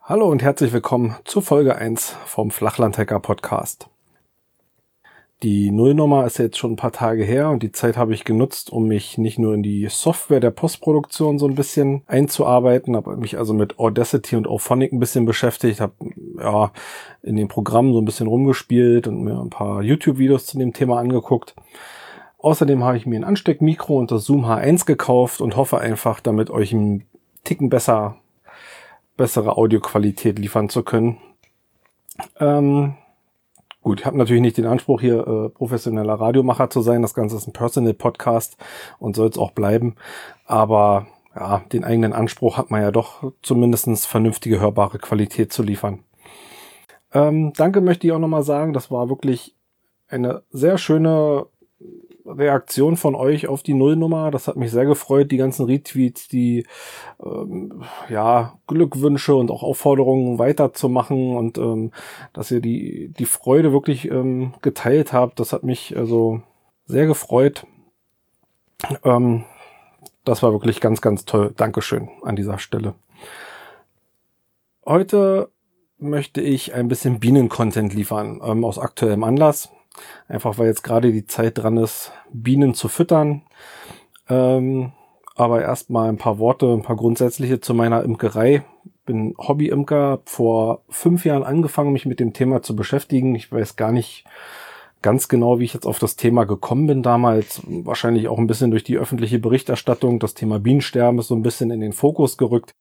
Hallo und herzlich willkommen zu Folge 1 vom Flachlandhacker Podcast. Die Nullnummer ist jetzt schon ein paar Tage her und die Zeit habe ich genutzt, um mich nicht nur in die Software der Postproduktion so ein bisschen einzuarbeiten, habe mich also mit Audacity und Auphonic ein bisschen beschäftigt, habe ja in den Programmen so ein bisschen rumgespielt und mir ein paar YouTube-Videos zu dem Thema angeguckt. Außerdem habe ich mir ein Ansteckmikro und das Zoom H1 gekauft und hoffe einfach, damit euch ein Ticken besser bessere Audioqualität liefern zu können. Ähm, gut, ich habe natürlich nicht den Anspruch, hier äh, professioneller Radiomacher zu sein. Das Ganze ist ein Personal-Podcast und soll es auch bleiben. Aber ja, den eigenen Anspruch hat man ja doch zumindestens vernünftige, hörbare Qualität zu liefern. Ähm, danke möchte ich auch nochmal sagen. Das war wirklich eine sehr schöne Reaktion von euch auf die Nullnummer. Das hat mich sehr gefreut. Die ganzen Retweets, die ähm, ja Glückwünsche und auch Aufforderungen weiterzumachen und ähm, dass ihr die die Freude wirklich ähm, geteilt habt. Das hat mich also sehr gefreut. Ähm, das war wirklich ganz, ganz toll. Dankeschön an dieser Stelle. Heute möchte ich ein bisschen Bienen-Content liefern, ähm, aus aktuellem Anlass. Einfach weil jetzt gerade die Zeit dran ist, Bienen zu füttern. Ähm, aber erstmal ein paar Worte, ein paar grundsätzliche zu meiner Imkerei. Bin Hobby-Imker, vor fünf Jahren angefangen, mich mit dem Thema zu beschäftigen. Ich weiß gar nicht ganz genau, wie ich jetzt auf das Thema gekommen bin damals. Wahrscheinlich auch ein bisschen durch die öffentliche Berichterstattung. Das Thema Bienensterben ist so ein bisschen in den Fokus gerückt.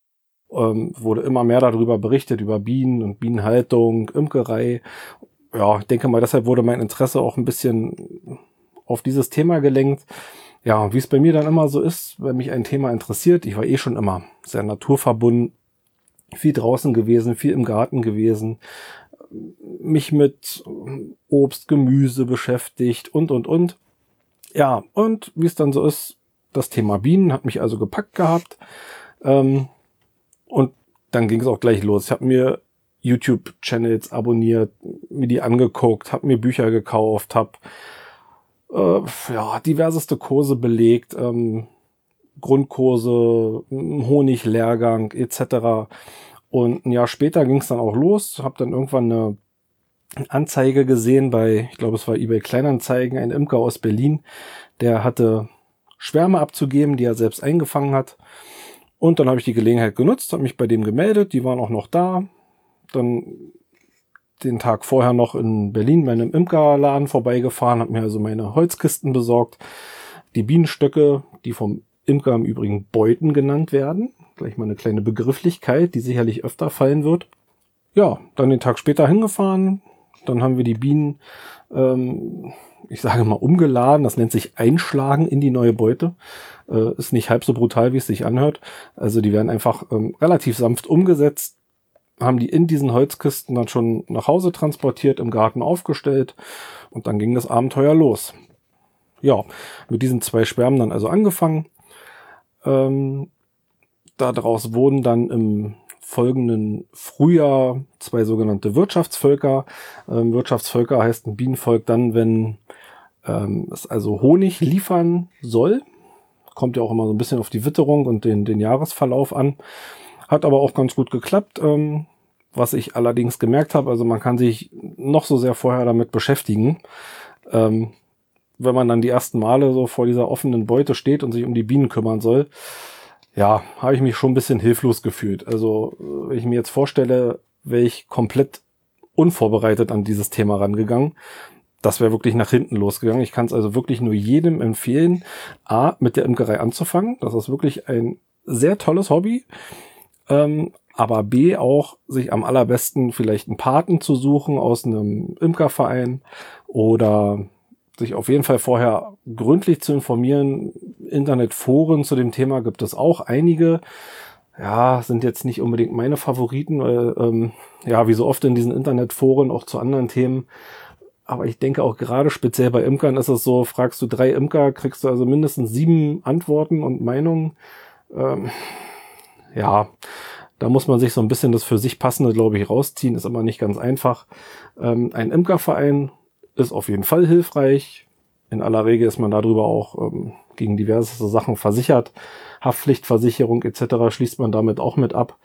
Ähm, wurde immer mehr darüber berichtet, über Bienen und Bienenhaltung, Imkerei ja, ich denke mal, deshalb wurde mein Interesse auch ein bisschen auf dieses Thema gelenkt. Ja, wie es bei mir dann immer so ist, wenn mich ein Thema interessiert, ich war eh schon immer sehr naturverbunden, viel draußen gewesen, viel im Garten gewesen, mich mit Obst, Gemüse beschäftigt und, und, und. Ja, und wie es dann so ist, das Thema Bienen hat mich also gepackt gehabt. Ähm, und dann ging es auch gleich los. Ich habe mir YouTube-Channels abonniert, mir die angeguckt, habe mir Bücher gekauft, habe äh, ja, diverseste Kurse belegt, ähm, Grundkurse, Honiglehrgang etc. Und ein Jahr später ging es dann auch los, habe dann irgendwann eine Anzeige gesehen bei, ich glaube es war eBay Kleinanzeigen, ein Imker aus Berlin, der hatte Schwärme abzugeben, die er selbst eingefangen hat. Und dann habe ich die Gelegenheit genutzt, habe mich bei dem gemeldet, die waren auch noch da, dann den Tag vorher noch in Berlin bei einem Imkerladen vorbeigefahren, habe mir also meine Holzkisten besorgt, die Bienenstöcke, die vom Imker im Übrigen Beuten genannt werden. Gleich mal eine kleine Begrifflichkeit, die sicherlich öfter fallen wird. Ja, dann den Tag später hingefahren, dann haben wir die Bienen, ähm, ich sage mal, umgeladen. Das nennt sich Einschlagen in die neue Beute. Äh, ist nicht halb so brutal, wie es sich anhört. Also die werden einfach ähm, relativ sanft umgesetzt haben die in diesen Holzkisten dann schon nach Hause transportiert, im Garten aufgestellt und dann ging das Abenteuer los. Ja, mit diesen zwei Schwärmen dann also angefangen. Ähm, daraus wurden dann im folgenden Frühjahr zwei sogenannte Wirtschaftsvölker. Ähm, Wirtschaftsvölker heißt ein Bienenvolk dann, wenn ähm, es also Honig liefern soll. Kommt ja auch immer so ein bisschen auf die Witterung und den, den Jahresverlauf an. Hat aber auch ganz gut geklappt. Ähm, was ich allerdings gemerkt habe, also man kann sich noch so sehr vorher damit beschäftigen. Ähm, wenn man dann die ersten Male so vor dieser offenen Beute steht und sich um die Bienen kümmern soll, ja, habe ich mich schon ein bisschen hilflos gefühlt. Also, wenn ich mir jetzt vorstelle, wäre ich komplett unvorbereitet an dieses Thema rangegangen, das wäre wirklich nach hinten losgegangen. Ich kann es also wirklich nur jedem empfehlen, A, mit der Imkerei anzufangen. Das ist wirklich ein sehr tolles Hobby. Ähm, aber B auch sich am allerbesten vielleicht einen Paten zu suchen aus einem Imkerverein oder sich auf jeden Fall vorher gründlich zu informieren. Internetforen zu dem Thema gibt es auch einige. Ja, sind jetzt nicht unbedingt meine Favoriten, weil, ähm, ja, wie so oft in diesen Internetforen auch zu anderen Themen. Aber ich denke auch gerade speziell bei Imkern ist es so, fragst du drei Imker, kriegst du also mindestens sieben Antworten und Meinungen. Ähm, ja, da muss man sich so ein bisschen das für sich passende, glaube ich, rausziehen. Ist immer nicht ganz einfach. Ähm, ein Imkerverein ist auf jeden Fall hilfreich. In aller Regel ist man darüber auch ähm, gegen diverse Sachen versichert. Haftpflichtversicherung etc. schließt man damit auch mit ab.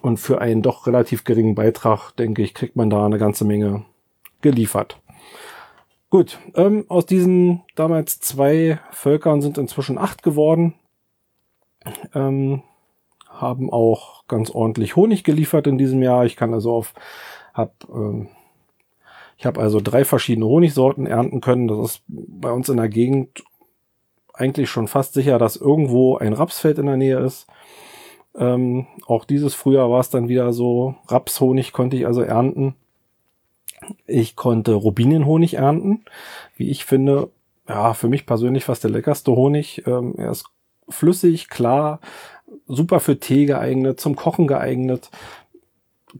Und für einen doch relativ geringen Beitrag, denke ich, kriegt man da eine ganze Menge geliefert. Gut, ähm, aus diesen damals zwei Völkern sind inzwischen acht geworden. Ähm, haben auch ganz ordentlich Honig geliefert in diesem Jahr. Ich kann also auf, hab, ähm, ich habe also drei verschiedene Honigsorten ernten können. Das ist bei uns in der Gegend eigentlich schon fast sicher, dass irgendwo ein Rapsfeld in der Nähe ist. Ähm, auch dieses Frühjahr war es dann wieder so. Rapshonig konnte ich also ernten. Ich konnte Rubinenhonig ernten. Wie ich finde, ja, für mich persönlich fast der leckerste Honig. Ähm, er ist flüssig, klar, super für Tee geeignet, zum Kochen geeignet,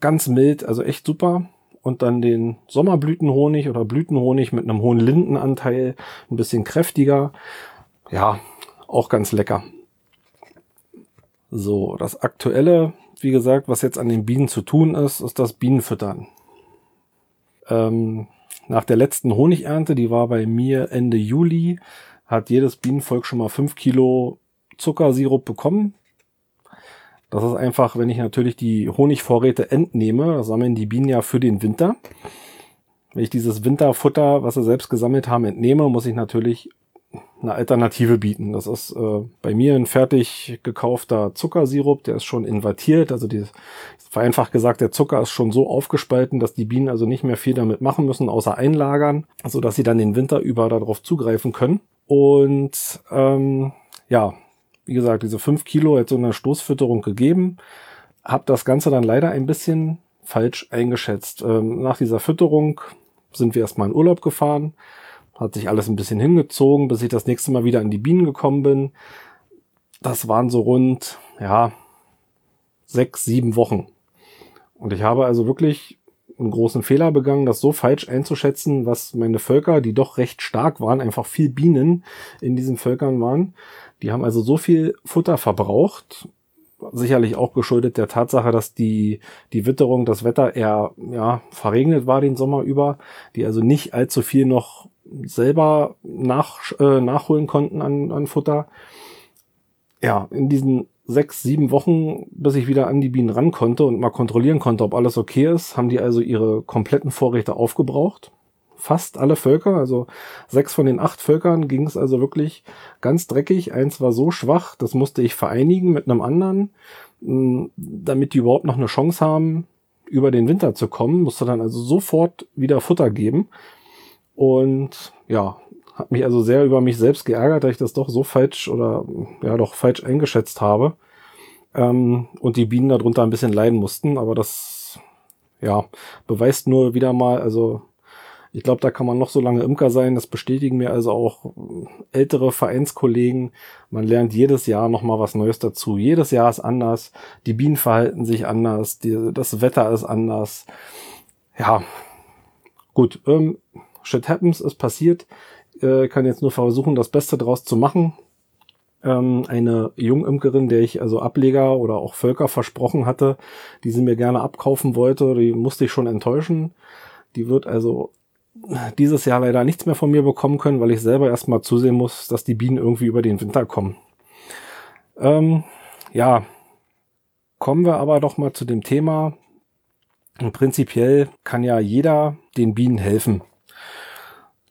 ganz mild, also echt super. Und dann den Sommerblütenhonig oder Blütenhonig mit einem hohen Lindenanteil, ein bisschen kräftiger. Ja, auch ganz lecker. So, das aktuelle, wie gesagt, was jetzt an den Bienen zu tun ist, ist das Bienenfüttern. Ähm, nach der letzten Honigernte, die war bei mir Ende Juli, hat jedes Bienenvolk schon mal fünf Kilo Zuckersirup bekommen. Das ist einfach, wenn ich natürlich die Honigvorräte entnehme, sammeln die Bienen ja für den Winter. Wenn ich dieses Winterfutter, was sie selbst gesammelt haben, entnehme, muss ich natürlich eine Alternative bieten. Das ist äh, bei mir ein fertig gekaufter Zuckersirup, der ist schon invertiert. Also die, vereinfacht gesagt, der Zucker ist schon so aufgespalten, dass die Bienen also nicht mehr viel damit machen müssen, außer einlagern, so dass sie dann den Winter über darauf zugreifen können. Und ähm, ja, wie gesagt, diese fünf Kilo jetzt so eine Stoßfütterung gegeben, habe das Ganze dann leider ein bisschen falsch eingeschätzt. Ähm, nach dieser Fütterung sind wir erstmal in Urlaub gefahren, hat sich alles ein bisschen hingezogen, bis ich das nächste Mal wieder an die Bienen gekommen bin. Das waren so rund, ja, sechs, sieben Wochen. Und ich habe also wirklich einen großen Fehler begangen, das so falsch einzuschätzen, was meine Völker, die doch recht stark waren, einfach viel Bienen in diesen Völkern waren, die haben also so viel Futter verbraucht, sicherlich auch geschuldet der Tatsache, dass die, die Witterung, das Wetter eher ja, verregnet war den Sommer über, die also nicht allzu viel noch selber nach, äh, nachholen konnten an, an Futter. Ja, in diesen sechs, sieben Wochen, bis ich wieder an die Bienen ran konnte und mal kontrollieren konnte, ob alles okay ist, haben die also ihre kompletten Vorräte aufgebraucht fast alle Völker, also sechs von den acht Völkern ging es also wirklich ganz dreckig. Eins war so schwach, das musste ich vereinigen mit einem anderen, mm, damit die überhaupt noch eine Chance haben, über den Winter zu kommen, musste dann also sofort wieder Futter geben. Und ja, hat mich also sehr über mich selbst geärgert, dass ich das doch so falsch oder ja doch falsch eingeschätzt habe. Ähm, und die Bienen darunter ein bisschen leiden mussten, aber das ja beweist nur wieder mal, also ich glaube, da kann man noch so lange Imker sein. Das bestätigen mir also auch ältere Vereinskollegen. Man lernt jedes Jahr noch mal was Neues dazu. Jedes Jahr ist anders. Die Bienen verhalten sich anders. Die, das Wetter ist anders. Ja, gut. Ähm, shit happens, ist passiert. Äh, kann jetzt nur versuchen, das Beste draus zu machen. Ähm, eine Jungimkerin, der ich also Ableger oder auch Völker versprochen hatte, die sie mir gerne abkaufen wollte, die musste ich schon enttäuschen. Die wird also dieses Jahr leider nichts mehr von mir bekommen können, weil ich selber erstmal zusehen muss, dass die Bienen irgendwie über den Winter kommen. Ähm, ja, kommen wir aber doch mal zu dem Thema. Prinzipiell kann ja jeder den Bienen helfen.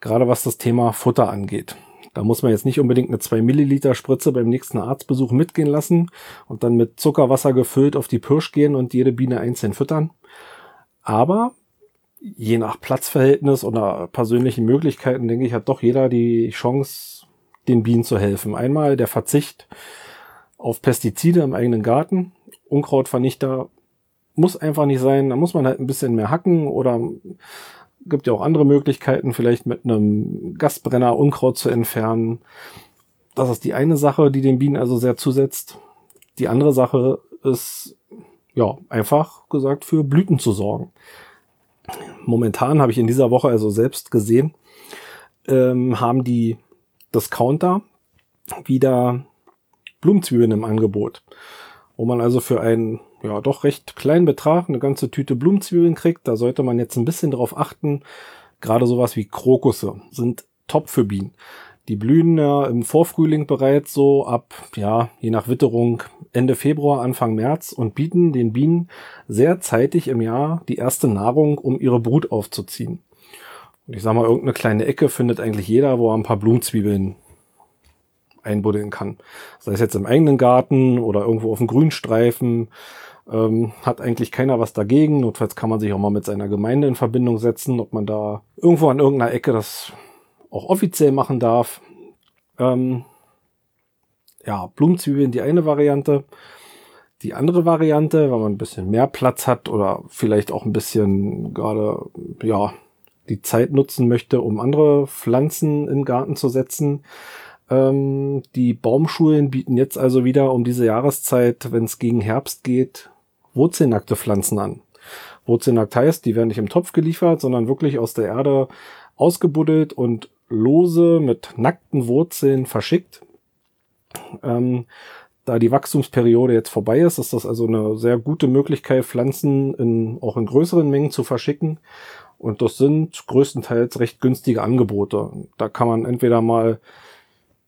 Gerade was das Thema Futter angeht. Da muss man jetzt nicht unbedingt eine 2 Milliliter Spritze beim nächsten Arztbesuch mitgehen lassen und dann mit Zuckerwasser gefüllt auf die Pirsch gehen und jede Biene einzeln füttern. Aber je nach Platzverhältnis oder persönlichen Möglichkeiten, denke ich, hat doch jeder die Chance, den Bienen zu helfen. Einmal der Verzicht auf Pestizide im eigenen Garten. Unkrautvernichter muss einfach nicht sein. Da muss man halt ein bisschen mehr hacken oder gibt ja auch andere Möglichkeiten, vielleicht mit einem Gasbrenner Unkraut zu entfernen. Das ist die eine Sache, die den Bienen also sehr zusetzt. Die andere Sache ist, ja, einfach gesagt, für Blüten zu sorgen momentan habe ich in dieser Woche also selbst gesehen, ähm, haben die Discounter wieder Blumenzwiebeln im Angebot. wo man also für einen ja doch recht kleinen Betrag eine ganze Tüte Blumenzwiebeln kriegt. Da sollte man jetzt ein bisschen drauf achten. Gerade sowas wie Krokusse sind top für Bienen. Die blühen ja im Vorfrühling bereits so ab, ja, je nach Witterung Ende Februar, Anfang März und bieten den Bienen sehr zeitig im Jahr die erste Nahrung, um ihre Brut aufzuziehen. Und ich sag mal, irgendeine kleine Ecke findet eigentlich jeder, wo er ein paar Blumenzwiebeln einbuddeln kann. Sei es jetzt im eigenen Garten oder irgendwo auf dem Grünstreifen. Ähm, hat eigentlich keiner was dagegen. Notfalls kann man sich auch mal mit seiner Gemeinde in Verbindung setzen, ob man da irgendwo an irgendeiner Ecke das auch offiziell machen darf. Ähm, ja, Blumenzwiebeln die eine Variante. Die andere Variante, wenn man ein bisschen mehr Platz hat oder vielleicht auch ein bisschen gerade, ja, die Zeit nutzen möchte, um andere Pflanzen in den Garten zu setzen. Ähm, die Baumschulen bieten jetzt also wieder um diese Jahreszeit, wenn es gegen Herbst geht, wurzelnackte Pflanzen an. Wurzelnackt heißt, die werden nicht im Topf geliefert, sondern wirklich aus der Erde ausgebuddelt und lose mit nackten Wurzeln verschickt. Ähm, da die Wachstumsperiode jetzt vorbei ist, ist das also eine sehr gute Möglichkeit, Pflanzen in, auch in größeren Mengen zu verschicken. Und das sind größtenteils recht günstige Angebote. Da kann man entweder mal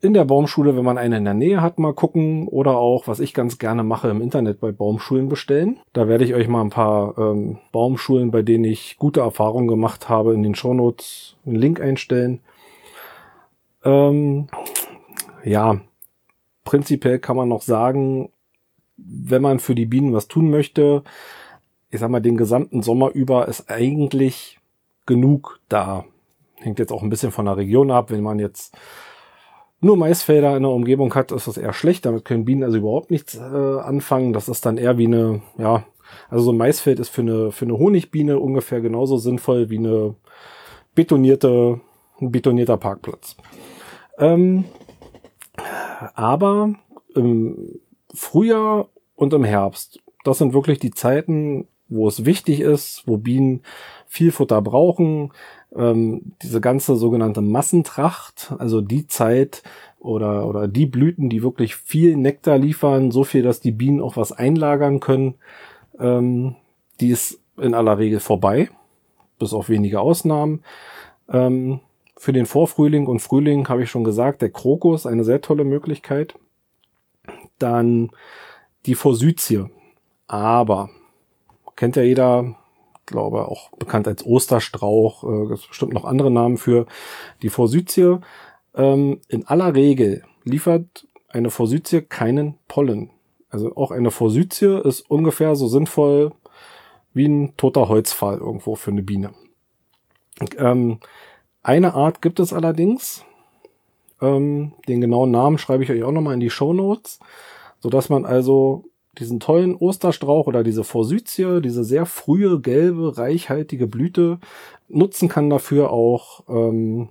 in der Baumschule, wenn man eine in der Nähe hat, mal gucken oder auch, was ich ganz gerne mache, im Internet bei Baumschulen bestellen. Da werde ich euch mal ein paar ähm, Baumschulen, bei denen ich gute Erfahrungen gemacht habe, in den Shownotes einen Link einstellen. Ähm, ja, prinzipiell kann man noch sagen, wenn man für die Bienen was tun möchte, ich sag mal, den gesamten Sommer über ist eigentlich genug da. Hängt jetzt auch ein bisschen von der Region ab. Wenn man jetzt nur Maisfelder in der Umgebung hat, ist das eher schlecht. Damit können Bienen also überhaupt nichts äh, anfangen. Das ist dann eher wie eine, ja, also so ein Maisfeld ist für eine, für eine Honigbiene ungefähr genauso sinnvoll wie eine betonierte, ein betonierter Parkplatz. Ähm, aber im Frühjahr und im Herbst, das sind wirklich die Zeiten, wo es wichtig ist, wo Bienen viel Futter brauchen. Ähm, diese ganze sogenannte Massentracht, also die Zeit oder, oder die Blüten, die wirklich viel Nektar liefern, so viel, dass die Bienen auch was einlagern können, ähm, die ist in aller Regel vorbei, bis auf wenige Ausnahmen. Ähm, für den Vorfrühling und Frühling habe ich schon gesagt, der Krokus, eine sehr tolle Möglichkeit. Dann die Forsythie. Aber, kennt ja jeder, glaube auch bekannt als Osterstrauch, äh, gibt bestimmt noch andere Namen für die Forsythie. Ähm, in aller Regel liefert eine Forsythie keinen Pollen. Also auch eine Forsythie ist ungefähr so sinnvoll wie ein toter Holzpfahl irgendwo für eine Biene. Ähm, eine Art gibt es allerdings. Ähm, den genauen Namen schreibe ich euch auch nochmal in die Show Notes, sodass man also diesen tollen Osterstrauch oder diese Forsythie, diese sehr frühe, gelbe, reichhaltige Blüte nutzen kann dafür auch ähm,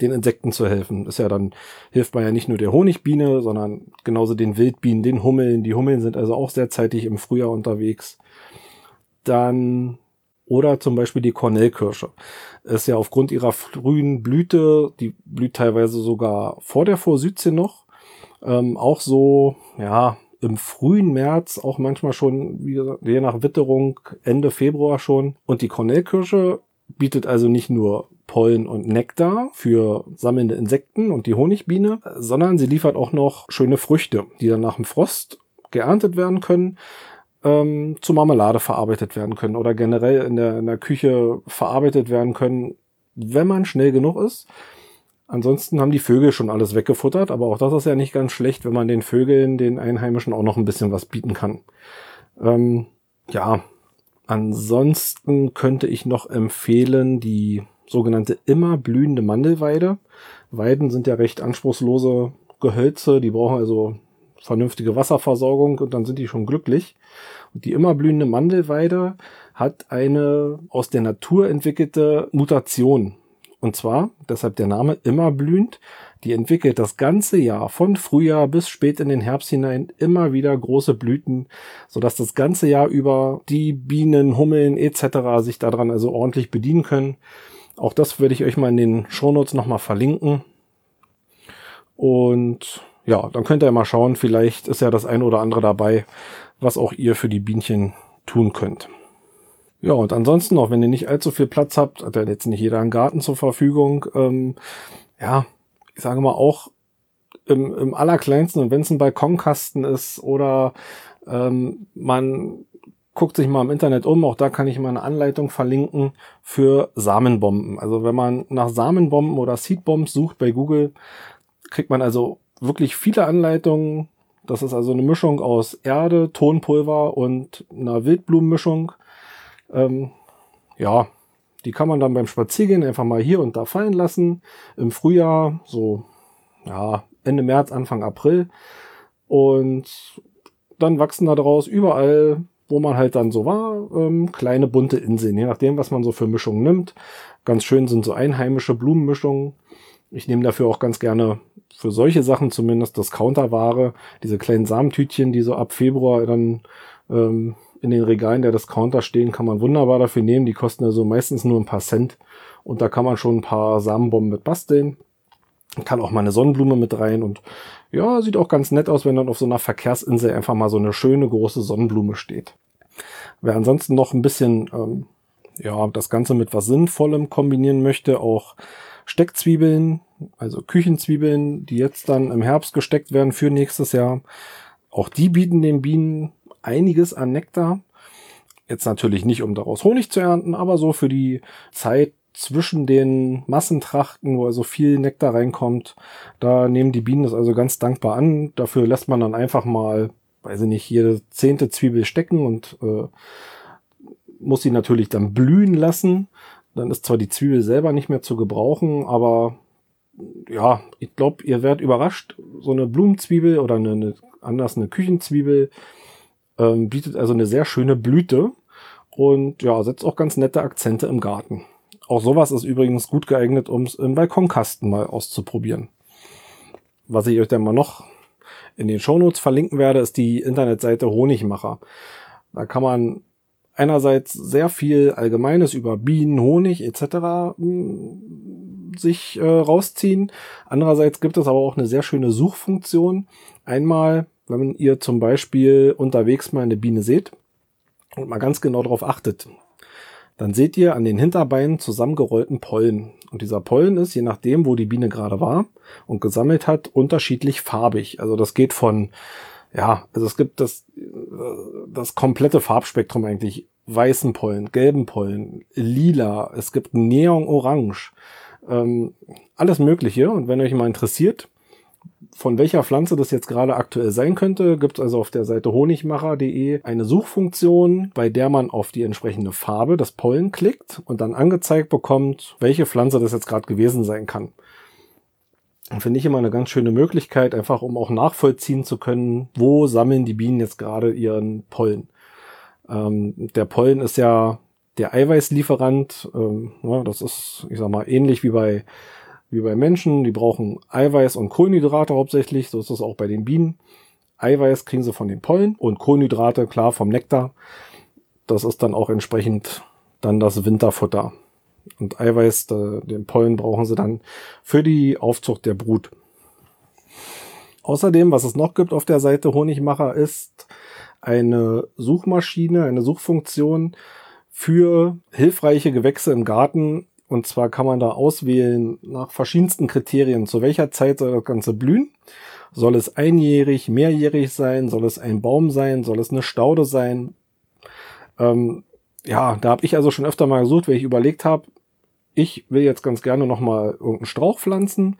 den Insekten zu helfen. Ist ja dann, hilft man ja nicht nur der Honigbiene, sondern genauso den Wildbienen, den Hummeln. Die Hummeln sind also auch sehr zeitig im Frühjahr unterwegs. Dann oder zum Beispiel die Kornellkirsche. Ist ja aufgrund ihrer frühen Blüte, die blüht teilweise sogar vor der Forsythie noch, ähm, auch so, ja, im frühen März, auch manchmal schon, je nach Witterung, Ende Februar schon. Und die Kornellkirsche bietet also nicht nur Pollen und Nektar für sammelnde Insekten und die Honigbiene, sondern sie liefert auch noch schöne Früchte, die dann nach dem Frost geerntet werden können ähm, zu Marmelade verarbeitet werden können oder generell in der, in der Küche verarbeitet werden können, wenn man schnell genug ist. Ansonsten haben die Vögel schon alles weggefuttert, aber auch das ist ja nicht ganz schlecht, wenn man den Vögeln, den Einheimischen auch noch ein bisschen was bieten kann. Ähm, ja, ansonsten könnte ich noch empfehlen die sogenannte immer blühende Mandelweide. Weiden sind ja recht anspruchslose Gehölze, die brauchen also vernünftige Wasserversorgung und dann sind die schon glücklich. Und die immer blühende Mandelweide hat eine aus der Natur entwickelte Mutation. Und zwar, deshalb der Name immer blühend, die entwickelt das ganze Jahr von Frühjahr bis spät in den Herbst hinein immer wieder große Blüten, sodass das ganze Jahr über die Bienen, Hummeln etc. sich daran also ordentlich bedienen können. Auch das würde ich euch mal in den Shownotes nochmal verlinken. Und ja, dann könnt ihr mal schauen, vielleicht ist ja das ein oder andere dabei, was auch ihr für die Bienchen tun könnt. Ja, und ansonsten, auch wenn ihr nicht allzu viel Platz habt, hat ja jetzt nicht jeder einen Garten zur Verfügung. Ähm, ja, ich sage mal auch im, im allerkleinsten, und wenn es ein Balkonkasten ist oder ähm, man guckt sich mal im Internet um, auch da kann ich mal eine Anleitung verlinken für Samenbomben. Also wenn man nach Samenbomben oder Seedbombs sucht bei Google, kriegt man also wirklich viele Anleitungen. Das ist also eine Mischung aus Erde, Tonpulver und einer Wildblumenmischung. Ähm, ja, die kann man dann beim Spaziergehen einfach mal hier und da fallen lassen. Im Frühjahr, so ja, Ende März, Anfang April. Und dann wachsen da draus überall, wo man halt dann so war, ähm, kleine bunte Inseln, je nachdem, was man so für Mischungen nimmt. Ganz schön sind so einheimische Blumenmischungen. Ich nehme dafür auch ganz gerne für solche Sachen zumindest das Counterware, diese kleinen Samentütchen, die so ab Februar dann ähm, in den Regalen der Discounter stehen, kann man wunderbar dafür nehmen. Die kosten also meistens nur ein paar Cent und da kann man schon ein paar Samenbomben mit basteln. Kann auch mal eine Sonnenblume mit rein und ja, sieht auch ganz nett aus, wenn dann auf so einer Verkehrsinsel einfach mal so eine schöne große Sonnenblume steht. Wer ansonsten noch ein bisschen ähm, ja das Ganze mit was Sinnvollem kombinieren möchte, auch Steckzwiebeln, also Küchenzwiebeln, die jetzt dann im Herbst gesteckt werden für nächstes Jahr. Auch die bieten den Bienen einiges an Nektar. Jetzt natürlich nicht, um daraus Honig zu ernten, aber so für die Zeit zwischen den Massentrachten, wo also viel Nektar reinkommt, da nehmen die Bienen das also ganz dankbar an. Dafür lässt man dann einfach mal, weiß ich nicht, jede zehnte Zwiebel stecken und äh, muss sie natürlich dann blühen lassen. Dann ist zwar die Zwiebel selber nicht mehr zu gebrauchen, aber ja, ich glaube, ihr werdet überrascht. So eine Blumenzwiebel oder eine, eine anders eine Küchenzwiebel ähm, bietet also eine sehr schöne Blüte und ja, setzt auch ganz nette Akzente im Garten. Auch sowas ist übrigens gut geeignet, um es im Balkonkasten mal auszuprobieren. Was ich euch dann mal noch in den Shownotes verlinken werde, ist die Internetseite Honigmacher. Da kann man einerseits sehr viel Allgemeines über Bienen, Honig etc. Hm, sich äh, rausziehen. Andererseits gibt es aber auch eine sehr schöne Suchfunktion. Einmal, wenn ihr zum Beispiel unterwegs mal eine Biene seht und mal ganz genau darauf achtet, dann seht ihr an den Hinterbeinen zusammengerollten Pollen. Und dieser Pollen ist, je nachdem, wo die Biene gerade war und gesammelt hat, unterschiedlich farbig. Also das geht von, ja, also es gibt das, das komplette Farbspektrum eigentlich. Weißen Pollen, gelben Pollen, lila, es gibt Neon-Orange, ähm, alles Mögliche. Und wenn euch mal interessiert, von welcher Pflanze das jetzt gerade aktuell sein könnte, gibt es also auf der Seite honigmacher.de eine Suchfunktion, bei der man auf die entsprechende Farbe, das Pollen klickt und dann angezeigt bekommt, welche Pflanze das jetzt gerade gewesen sein kann. Finde ich immer eine ganz schöne Möglichkeit, einfach um auch nachvollziehen zu können, wo sammeln die Bienen jetzt gerade ihren Pollen. Ähm, der Pollen ist ja der Eiweißlieferant. Ähm, ja, das ist, ich sag mal, ähnlich wie bei wie bei Menschen. Die brauchen Eiweiß und Kohlenhydrate hauptsächlich. So ist es auch bei den Bienen. Eiweiß kriegen sie von den Pollen und Kohlenhydrate, klar, vom Nektar. Das ist dann auch entsprechend dann das Winterfutter. Und Eiweiß, den Pollen brauchen sie dann für die Aufzucht der Brut. Außerdem, was es noch gibt auf der Seite Honigmacher, ist eine Suchmaschine, eine Suchfunktion für hilfreiche Gewächse im Garten, und zwar kann man da auswählen nach verschiedensten Kriterien, zu welcher Zeit soll das Ganze blühen. Soll es einjährig, mehrjährig sein? Soll es ein Baum sein? Soll es eine Staude sein? Ähm, ja, da habe ich also schon öfter mal gesucht, weil ich überlegt habe, ich will jetzt ganz gerne nochmal irgendeinen Strauch pflanzen.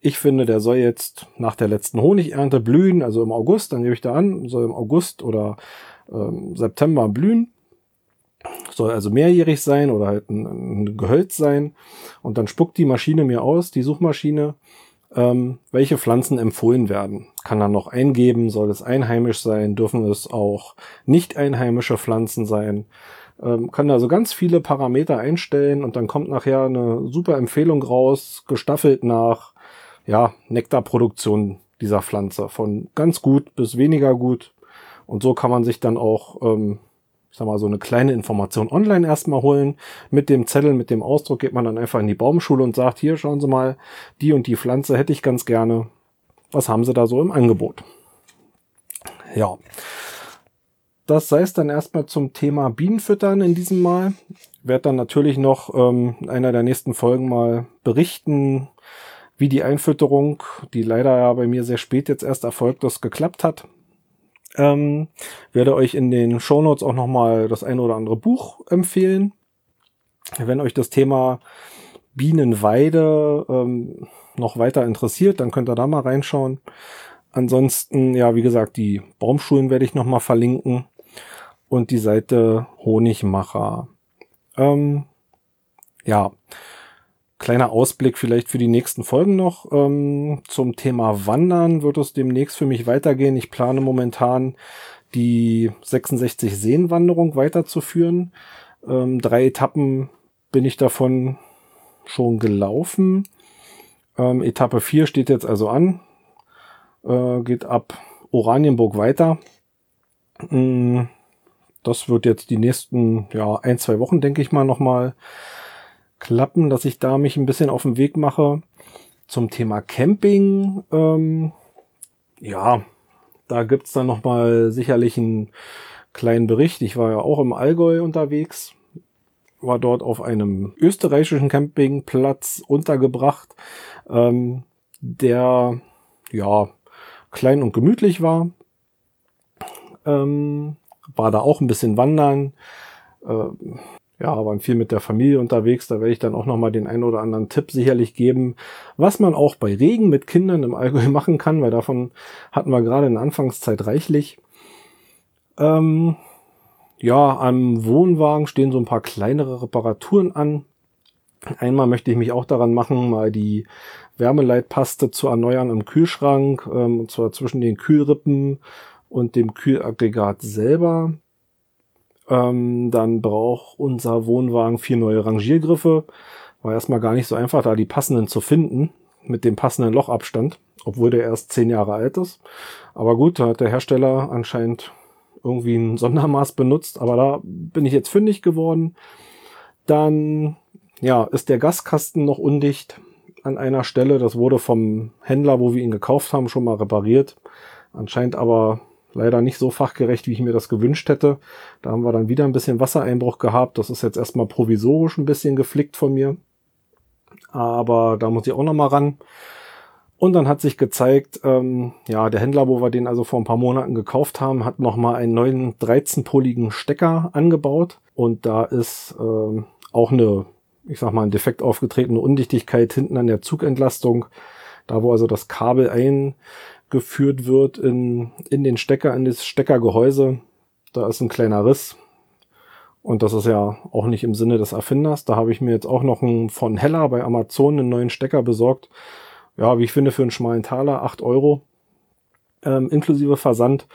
Ich finde, der soll jetzt nach der letzten Honigernte blühen, also im August, dann nehme ich da an, soll im August oder ähm, September blühen soll also mehrjährig sein oder halt ein, ein Gehölz sein. Und dann spuckt die Maschine mir aus, die Suchmaschine, ähm, welche Pflanzen empfohlen werden. Kann dann noch eingeben, soll es einheimisch sein, dürfen es auch nicht einheimische Pflanzen sein. Ähm, kann also ganz viele Parameter einstellen und dann kommt nachher eine super Empfehlung raus, gestaffelt nach ja, Nektarproduktion dieser Pflanze. Von ganz gut bis weniger gut. Und so kann man sich dann auch ähm, ich sag mal, so eine kleine Information online erstmal holen. Mit dem Zettel, mit dem Ausdruck geht man dann einfach in die Baumschule und sagt, hier schauen Sie mal, die und die Pflanze hätte ich ganz gerne. Was haben Sie da so im Angebot? Ja. das sei es dann erstmal zum Thema Bienenfüttern in diesem Mal. Werde dann natürlich noch ähm, in einer der nächsten Folgen mal berichten, wie die Einfütterung, die leider ja bei mir sehr spät jetzt erst erfolgt ist, geklappt hat. Ähm, werde euch in den Shownotes auch nochmal das eine oder andere Buch empfehlen. Wenn euch das Thema Bienenweide ähm, noch weiter interessiert, dann könnt ihr da mal reinschauen. Ansonsten, ja, wie gesagt, die Baumschulen werde ich nochmal verlinken und die Seite Honigmacher. Ähm, ja, kleiner Ausblick vielleicht für die nächsten Folgen noch. Ähm, zum Thema Wandern wird es demnächst für mich weitergehen. Ich plane momentan die 66 Seenwanderung weiterzuführen. Ähm, drei Etappen bin ich davon schon gelaufen. Ähm, Etappe 4 steht jetzt also an. Äh, geht ab Oranienburg weiter. Mm, das wird jetzt die nächsten ja, ein, zwei Wochen, denke ich mal, nochmal klappen, dass ich da mich ein bisschen auf den Weg mache. Zum Thema Camping, ähm, ja, da gibt's dann nochmal sicherlich einen kleinen Bericht. Ich war ja auch im Allgäu unterwegs, war dort auf einem österreichischen Campingplatz untergebracht, ähm, der ja klein und gemütlich war. Ähm, war da auch ein bisschen wandern. Äh, ja, waren viel mit der Familie unterwegs. Da werde ich dann auch nochmal den einen oder anderen Tipp sicherlich geben, was man auch bei Regen mit Kindern im Allgäu machen kann, weil davon hatten wir gerade in der Anfangszeit reichlich. Ähm, ja, am Wohnwagen stehen so ein paar kleinere Reparaturen an. Einmal möchte ich mich auch daran machen, mal die Wärmeleitpaste zu erneuern im Kühlschrank, ähm, und zwar zwischen den Kühlrippen und dem Kühlaggregat selber. Ähm, dann braucht unser Wohnwagen vier neue Rangiergriffe. War erstmal gar nicht so einfach, da die passenden zu finden, mit dem passenden Lochabstand, obwohl der erst zehn Jahre alt ist. Aber gut, da hat der Hersteller anscheinend irgendwie ein Sondermaß benutzt, aber da bin ich jetzt fündig geworden. Dann, ja, ist der Gaskasten noch undicht an einer Stelle. Das wurde vom Händler, wo wir ihn gekauft haben, schon mal repariert. Anscheinend aber leider nicht so fachgerecht, wie ich mir das gewünscht hätte. Da haben wir dann wieder ein bisschen Wassereinbruch gehabt. Das ist jetzt erstmal provisorisch ein bisschen geflickt von mir. Aber da muss ich auch noch mal ran. Und dann hat sich gezeigt, ähm, ja, der Händler, wo wir den also vor ein paar Monaten gekauft haben, hat noch mal einen neuen 13-poligen Stecker angebaut. Und da ist ähm, auch eine, ich sag mal, ein defekt aufgetretene Undichtigkeit hinten an der Zugentlastung. Da, wo also das Kabel ein geführt wird in, in den Stecker, in das Steckergehäuse. Da ist ein kleiner Riss. Und das ist ja auch nicht im Sinne des Erfinders. Da habe ich mir jetzt auch noch einen von Heller bei Amazon einen neuen Stecker besorgt. Ja, wie ich finde, für einen schmalen Taler, 8 Euro. Ähm, inklusive Versand.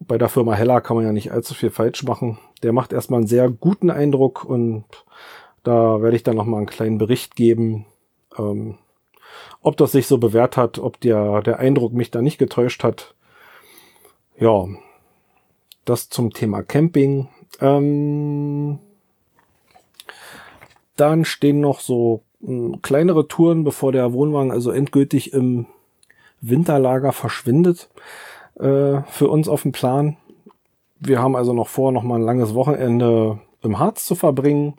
Bei der Firma Heller kann man ja nicht allzu viel falsch machen. Der macht erstmal einen sehr guten Eindruck und da werde ich dann noch mal einen kleinen Bericht geben, ähm, ob das sich so bewährt hat, ob der, der Eindruck mich da nicht getäuscht hat. Ja, das zum Thema Camping. Ähm, dann stehen noch so mh, hm, kleinere Touren, bevor der Wohnwagen also endgültig im Winterlager verschwindet, äh, für uns auf dem Plan. Wir haben also noch vor, noch mal ein langes Wochenende im Harz zu verbringen.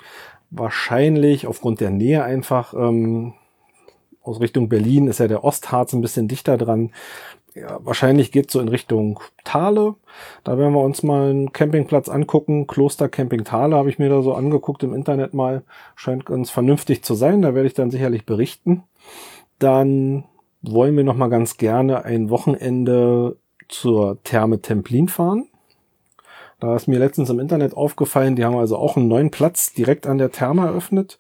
Wahrscheinlich aufgrund der Nähe einfach ähm, aus Richtung Berlin ist ja der Ostharz ein bisschen dichter dran. Ja, wahrscheinlich geht so in Richtung Thale. Da werden wir uns mal einen Campingplatz angucken. Kloster Camping Thale habe ich mir da so angeguckt im Internet mal. Scheint ganz vernünftig zu sein. Da werde ich dann sicherlich berichten. Dann wollen wir noch mal ganz gerne ein Wochenende zur Therme Templin fahren. Da ist mir letztens im Internet aufgefallen, die haben also auch einen neuen Platz direkt an der Therme eröffnet.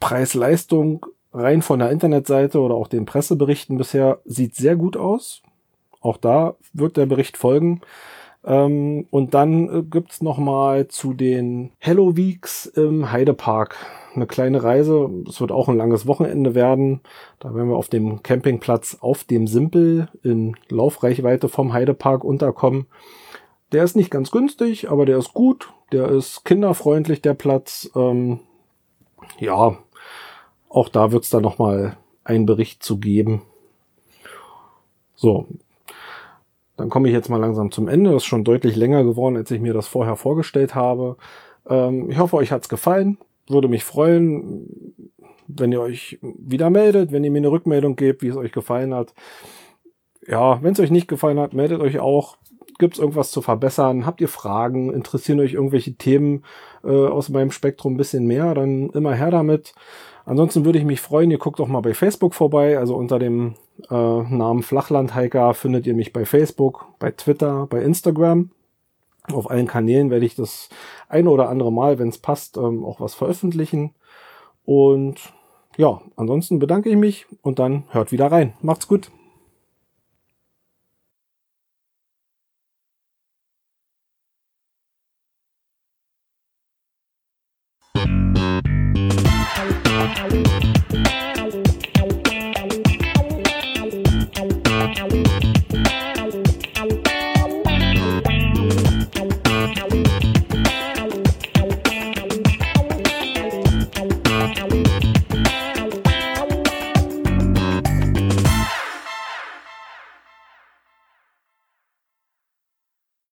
Preis-Leistung rein von der Internetseite oder auch den Presseberichten bisher sieht sehr gut aus. Auch da wird der Bericht folgen. Ähm, und dann äh, gibt's noch mal zu den Hello Weeks im Heidepark eine kleine Reise. Es wird auch ein langes Wochenende werden. Da werden wir auf dem Campingplatz auf dem Simpel in Laufreichweite vom Heidepark unterkommen. Der ist nicht ganz günstig, aber der ist gut. Der ist kinderfreundlich, der Platz. Ähm, ja, auch da wird es dann nochmal einen Bericht zu geben. So. dann komme ich jetzt mal langsam zum Ende. Das ist schon deutlich länger geworden, als ich mir das vorher vorgestellt habe. Ähm, ich hoffe, euch hat's gefallen. Würde mich freuen, wenn ihr euch wieder meldet, wenn ihr mir eine Rückmeldung gebt, wie es euch gefallen hat. Ja, wenn es euch nicht gefallen hat, meldet euch auch. Gibt es irgendwas zu verbessern? Habt ihr Fragen? Interessieren euch irgendwelche Themen äh, aus meinem Spektrum ein bisschen mehr? Dann immer her damit. Ansonsten würde ich mich freuen, ihr guckt doch mal bei Facebook vorbei. Also unter dem äh, Namen Flachlandhiker findet ihr mich bei Facebook, bei Twitter, bei Instagram. Auf allen Kanälen werde ich das eine oder andere Mal, wenn es passt, ähm, auch was veröffentlichen. Und ja, ansonsten bedanke ich mich und dann hört wieder rein. Macht's gut.